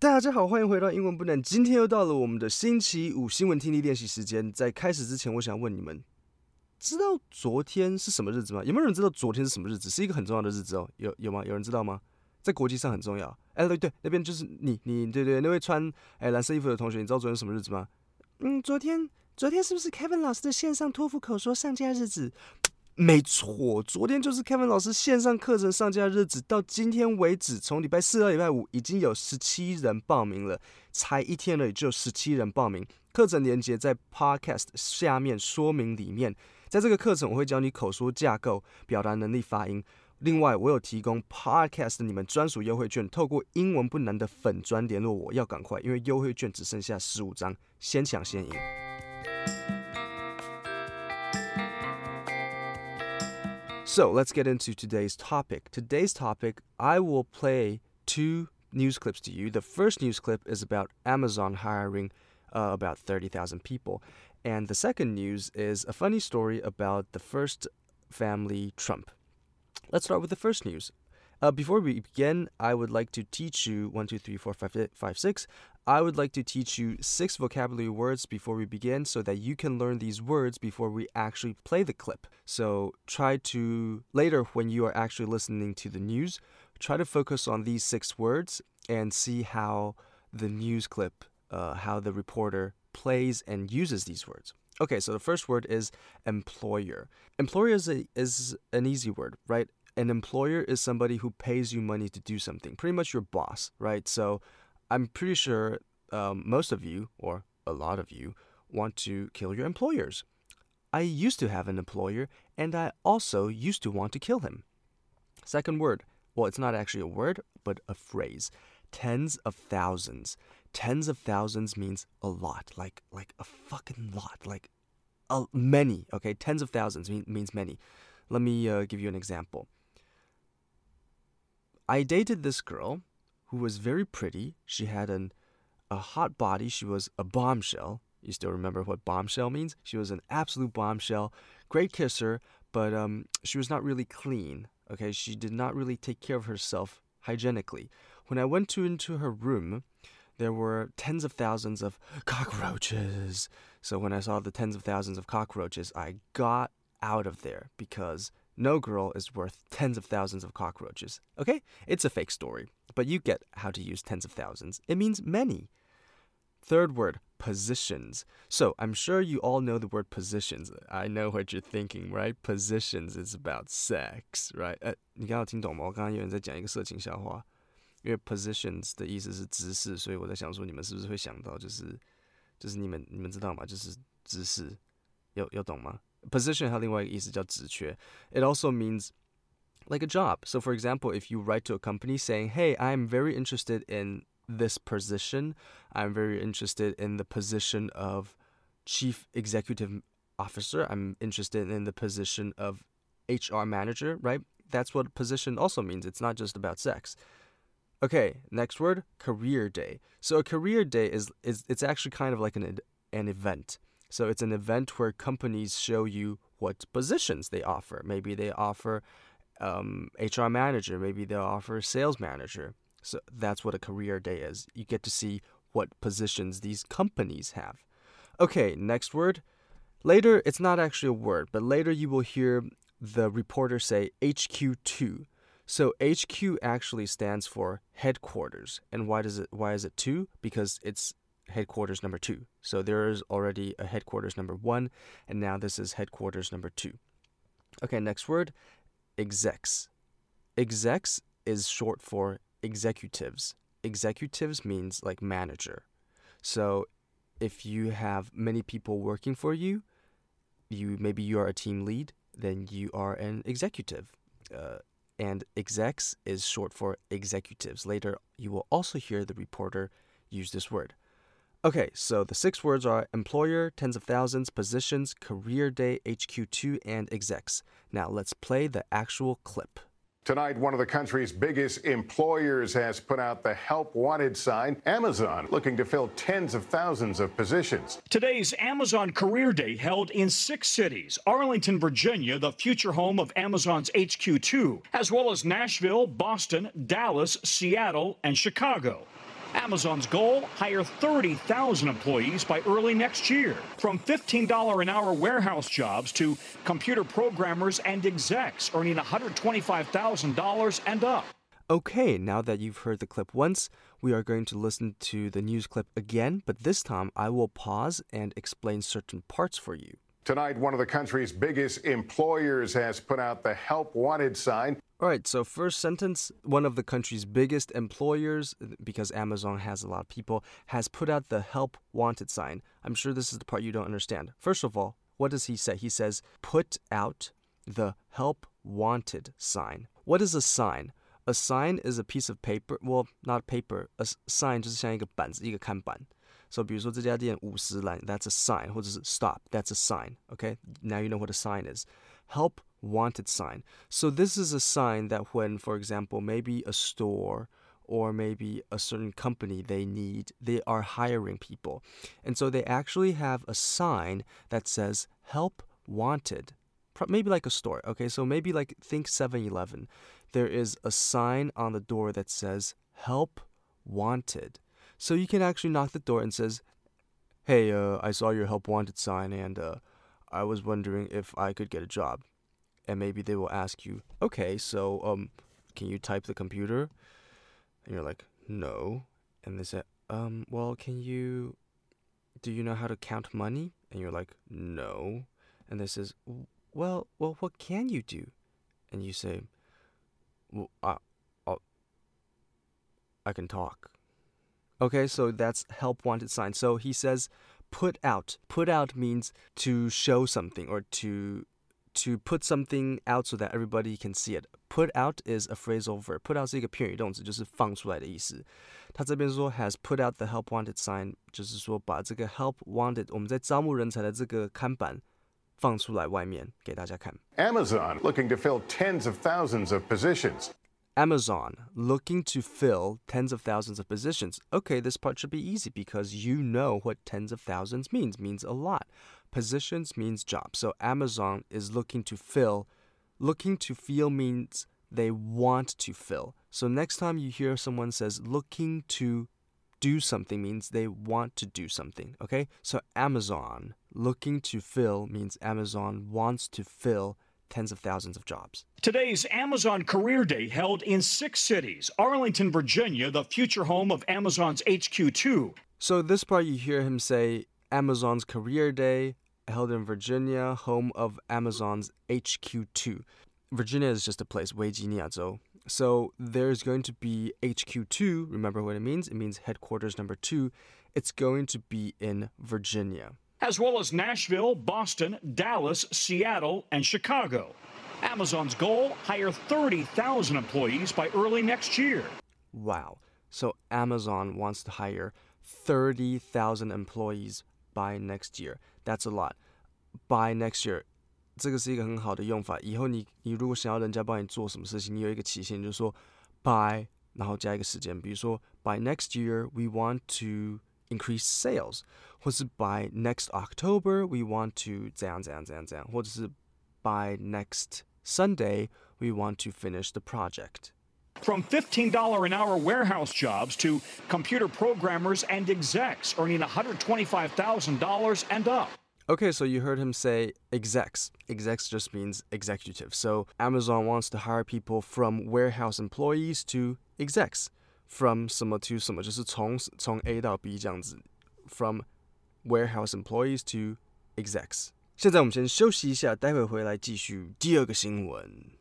大家好，欢迎回到英文不难。今天又到了我们的星期五新闻听力练习时间。在开始之前，我想问你们，知道昨天是什么日子吗？有没有人知道昨天是什么日子？是一个很重要的日子哦。有有吗？有人知道吗？在国际上很重要。哎，对对，那边就是你你对对，那位穿哎蓝色衣服的同学，你知道昨天什么日子吗？嗯，昨天昨天是不是 Kevin 老师的线上托福口说上架日子？没错，昨天就是 Kevin 老师线上课程上架日子。到今天为止，从礼拜四到礼拜五，已经有十七人报名了。才一天而已，就十七人报名。课程连接在 Podcast 下面说明里面。在这个课程，我会教你口说架构、表达能力、发音。另外，我有提供 Podcast 你们专属优惠券，透过英文不难的粉专联络我，要赶快，因为优惠券只剩下十五张，先抢先赢。So let's get into today's topic. Today's topic, I will play two news clips to you. The first news clip is about Amazon hiring uh, about 30,000 people. And the second news is a funny story about the first family Trump. Let's start with the first news. Uh, before we begin, I would like to teach you one, two, three, four, five, five, six. I would like to teach you six vocabulary words before we begin so that you can learn these words before we actually play the clip. So try to, later when you are actually listening to the news, try to focus on these six words and see how the news clip, uh, how the reporter plays and uses these words. Okay, so the first word is employer. Employer is, a, is an easy word, right? An employer is somebody who pays you money to do something, pretty much your boss, right? So I'm pretty sure um, most of you, or a lot of you, want to kill your employers. I used to have an employer, and I also used to want to kill him. Second word. Well, it's not actually a word, but a phrase. Tens of thousands. Tens of thousands means a lot, like like a fucking lot, like a, many. Okay, tens of thousands mean, means many. Let me uh, give you an example. I dated this girl who was very pretty. She had an a hot body. She was a bombshell. You still remember what bombshell means? She was an absolute bombshell. Great kisser, but um, she was not really clean. Okay, she did not really take care of herself hygienically. When I went to into her room, there were tens of thousands of cockroaches. So when I saw the tens of thousands of cockroaches, I got out of there because no girl is worth tens of thousands of cockroaches. Okay? It's a fake story, but you get how to use tens of thousands. It means many. Third word, positions. So I'm sure you all know the word positions. I know what you're thinking, right? Positions is about sex, right? 呃，你刚刚有听懂吗？我刚刚有人在讲一个色情笑话，因为 positions 的意思是姿势，所以我在想说你们是不是会想到就是就是你们你们知道吗？就是姿势，有有懂吗 ？position 还有另外一个意思叫职缺。It also means like a job. So for example, if you write to a company saying, "Hey, I'm very interested in this position. I'm very interested in the position of chief executive officer. I'm interested in the position of HR manager, right? That's what position also means. It's not just about sex. Okay, next word, career day. So a career day is is it's actually kind of like an an event. So it's an event where companies show you what positions they offer. Maybe they offer um, HR manager, maybe they'll offer sales manager. So that's what a career day is. You get to see what positions these companies have. Okay, next word. Later, it's not actually a word, but later you will hear the reporter say HQ2. So HQ actually stands for headquarters. And why does it why is it 2? Because it's headquarters number two. So there is already a headquarters number one, and now this is headquarters number two. Okay, next word execs. Execs is short for executives. Executives means like manager. So if you have many people working for you, you maybe you are a team lead, then you are an executive. Uh, and execs is short for executives. Later, you will also hear the reporter use this word. Okay, so the six words are employer, tens of thousands, positions, career day, HQ2, and execs. Now let's play the actual clip. Tonight, one of the country's biggest employers has put out the help wanted sign. Amazon looking to fill tens of thousands of positions. Today's Amazon Career Day held in six cities Arlington, Virginia, the future home of Amazon's HQ2, as well as Nashville, Boston, Dallas, Seattle, and Chicago. Amazon's goal hire 30,000 employees by early next year. From $15 an hour warehouse jobs to computer programmers and execs earning $125,000 and up. Okay, now that you've heard the clip once, we are going to listen to the news clip again, but this time I will pause and explain certain parts for you. Tonight, one of the country's biggest employers has put out the Help Wanted sign. All right, so first sentence one of the country's biggest employers, because Amazon has a lot of people, has put out the Help Wanted sign. I'm sure this is the part you don't understand. First of all, what does he say? He says, put out the Help Wanted sign. What is a sign? A sign is a piece of paper. Well, not paper. A sign 就是像一个板子，一个看板。So 比如说这家店五十兰，that's a sign，或者是 stop，that's a sign. Okay, now you know what a sign is. Help wanted sign. So this is a sign that when, for example, maybe a store or maybe a certain company they need they are hiring people and so they actually have a sign that says help wanted maybe like a store okay so maybe like think 7-eleven there is a sign on the door that says help wanted. So you can actually knock the door and says, "Hey, uh, I saw your help wanted sign and uh, I was wondering if I could get a job." And maybe they will ask you, "Okay, so um can you type the computer?" And you're like, "No." And they say, "Um, well, can you do you know how to count money?" And you're like, "No." And they says, "Well, well, what can you do?" And you say, well, I, I'll, I can talk. Okay, so that's help wanted sign. So he says, put out. Put out means to show something or to to put something out so that everybody can see it. Put out is a phrasal verb. Put out 是一个片语动词，就是放出来的意思。他这边说 has put out the help wanted sign，就是说把这个 help wanted 我们在招募人才的这个看板放出来外面给大家看。Amazon looking to fill tens of thousands of positions. Amazon looking to fill tens of thousands of positions. Okay, this part should be easy because you know what tens of thousands means. Means a lot. Positions means jobs. So Amazon is looking to fill. Looking to fill means they want to fill. So next time you hear someone says looking to do something means they want to do something. Okay? So Amazon looking to fill means Amazon wants to fill tens of thousands of jobs. Today's Amazon Career Day held in six cities. Arlington, Virginia, the future home of Amazon's HQ2. So this part you hear him say Amazon's Career Day, held in Virginia, home of Amazon's HQ2. Virginia is just a place, Weijiniazhou. So there's going to be HQ2, remember what it means? It means headquarters number two. It's going to be in Virginia. As well as Nashville, Boston, Dallas, Seattle, and Chicago. Amazon's goal hire 30,000 employees by early next year. Wow. So Amazon wants to hire 30,000 employees by next year. That's a lot. By next year. 这个是一个很好的用法。以后你你如果想要人家帮你做什么事情，你有一个期限，就是说 by，然后加一个时间。比如说 by next year we want to increase sales，或是 by next October we want to 怎样怎样怎样怎样，或者是 by next Sunday we want to finish the project. From $15 an hour warehouse jobs to computer programmers and execs earning $125,000 and up. Okay, so you heard him say execs. Execs just means executive. So Amazon wants to hire people from warehouse employees to execs from 什么 to 什么，就是从从 A 到 B 这样子，from warehouse employees to execs。现在我们先休息一下，待会回来继续第二个新闻。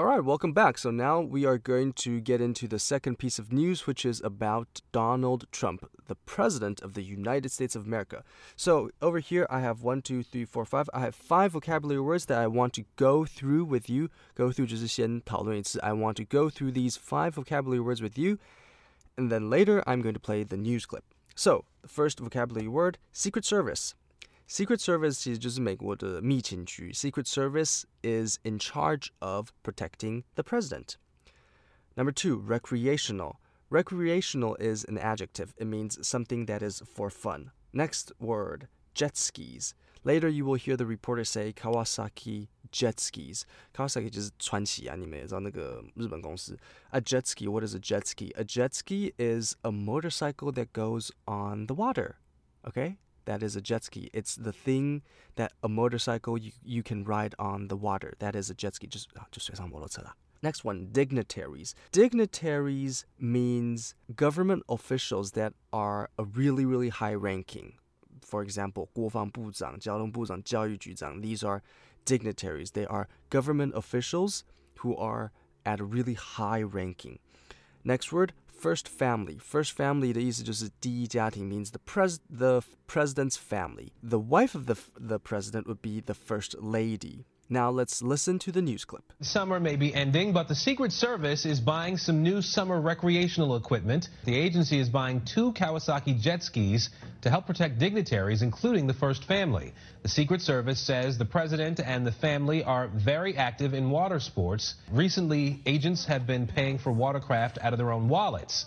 All right, welcome back. So now we are going to get into the second piece of news, which is about Donald Trump, the President of the United States of America. So over here, I have one, two, three, four, five. I have five vocabulary words that I want to go through with you. Go through 就是先讨论一次. I want to go through these five vocabulary words with you, and then later I'm going to play the news clip. So the first vocabulary word: Secret Service. Secret Service 其实就是美国的密情局。Secret Service is in charge of protecting the president. Number two, recreational. Recreational is an adjective. It means something that is for fun. Next word, jet skis. Later you will hear the reporter say Kawasaki jet skis. Kawasaki 就是川崎啊，你们也知道那个日本公司。A jet ski, what is a jet ski? A jet ski is a motorcycle that goes on the water. Okay? That is a jet ski. It's the thing that a motorcycle you, you can ride on the water. That is a jet ski. Just, just水上摩托车啦。Next one, dignitaries. Dignitaries means government officials that are a really, really high ranking. For example, 国防部长、交通部长、教育局长. These are dignitaries. They are government officials who are at a really high ranking. Next word, first family. First family 的意思就是第一家庭 means the pres the president's family. The wife of the the president would be the first lady. Now let's listen to the news clip. Summer may be ending, but the Secret Service is buying some new summer recreational equipment. The agency is buying two Kawasaki jet skis to help protect dignitaries, including the First Family. The Secret Service says the president and the family are very active in water sports. Recently, agents have been paying for watercraft out of their own wallets.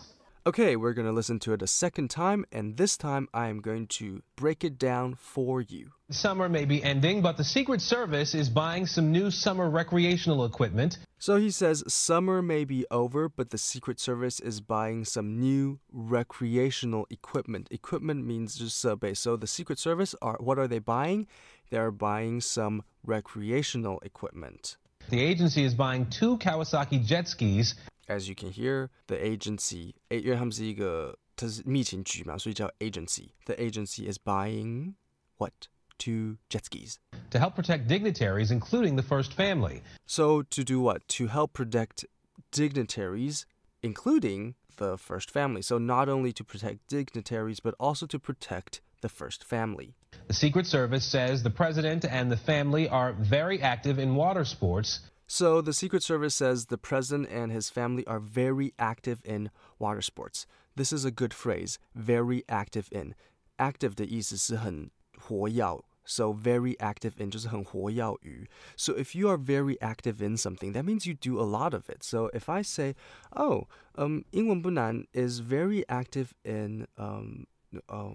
Okay, we're going to listen to it a second time, and this time I am going to break it down for you. Summer may be ending, but the Secret Service is buying some new summer recreational equipment. So he says summer may be over, but the Secret Service is buying some new recreational equipment. Equipment means just survey. So the Secret Service are what are they buying? They're buying some recreational equipment. The agency is buying two Kawasaki jet skis as you can hear, the agency，因为他们是一个，它是密情局嘛，所以叫 agency. The agency is buying what? Two jet skis. To help protect dignitaries, including the first family. So to do what? To help protect dignitaries, including the first family. So not only to protect dignitaries, but also to protect the first family. The Secret Service says the president and the family are very active in water sports. So the Secret Service says the president and his family are very active in water sports. This is a good phrase, very active in. Active 的意思是很活跃 so very active in 就是很活跃于. So if you are very active in something, that means you do a lot of it. So if I say, oh, um, 英文不难 is very active in um, uh,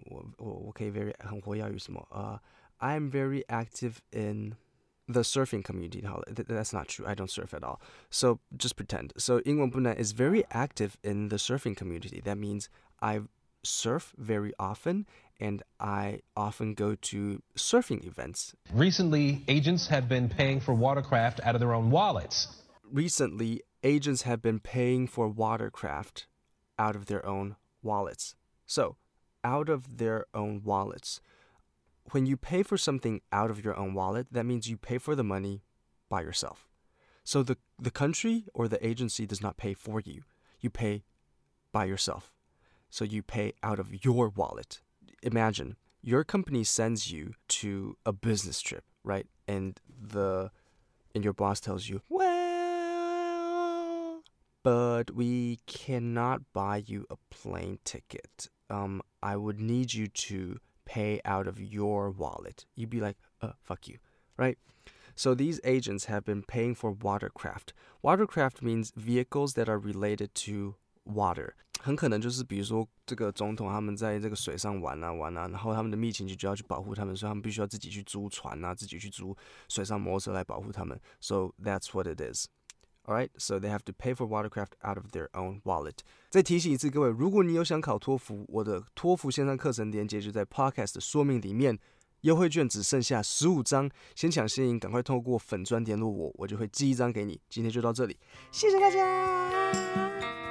okay, very 很活跃于什么? Uh, I'm very active in the surfing community. That's not true. I don't surf at all. So just pretend. So 英文不难 is very active in the surfing community. That means I surf very often and I often go to surfing events. Recently, agents have been paying for watercraft out of their own wallets. Recently, agents have been paying for watercraft out of their own wallets. So, out of their own wallets. When you pay for something out of your own wallet, that means you pay for the money by yourself. So the, the country or the agency does not pay for you. You pay by yourself. So you pay out of your wallet imagine your company sends you to a business trip, right? And the and your boss tells you, "Well, but we cannot buy you a plane ticket. Um, I would need you to pay out of your wallet." You'd be like, "Uh, fuck you," right? So these agents have been paying for watercraft. Watercraft means vehicles that are related to water. 很可能就是比如说这个总统他们在这个水上玩啊玩啊，然后他们的密情局就要去保护他们，所以他们必须要自己去租船啊，自己去租水上摩托车来保护他们。So that's what it is. Alright, so they have to pay for watercraft out of their own wallet. 再提醒一次各位，如果你有想考托福，我的托福线上课程链接就在 Podcast 的说明里面。优惠券只剩下十五张，先抢先赢，赶快透过粉砖联络我，我就会寄一张给你。今天就到这里，谢谢大家。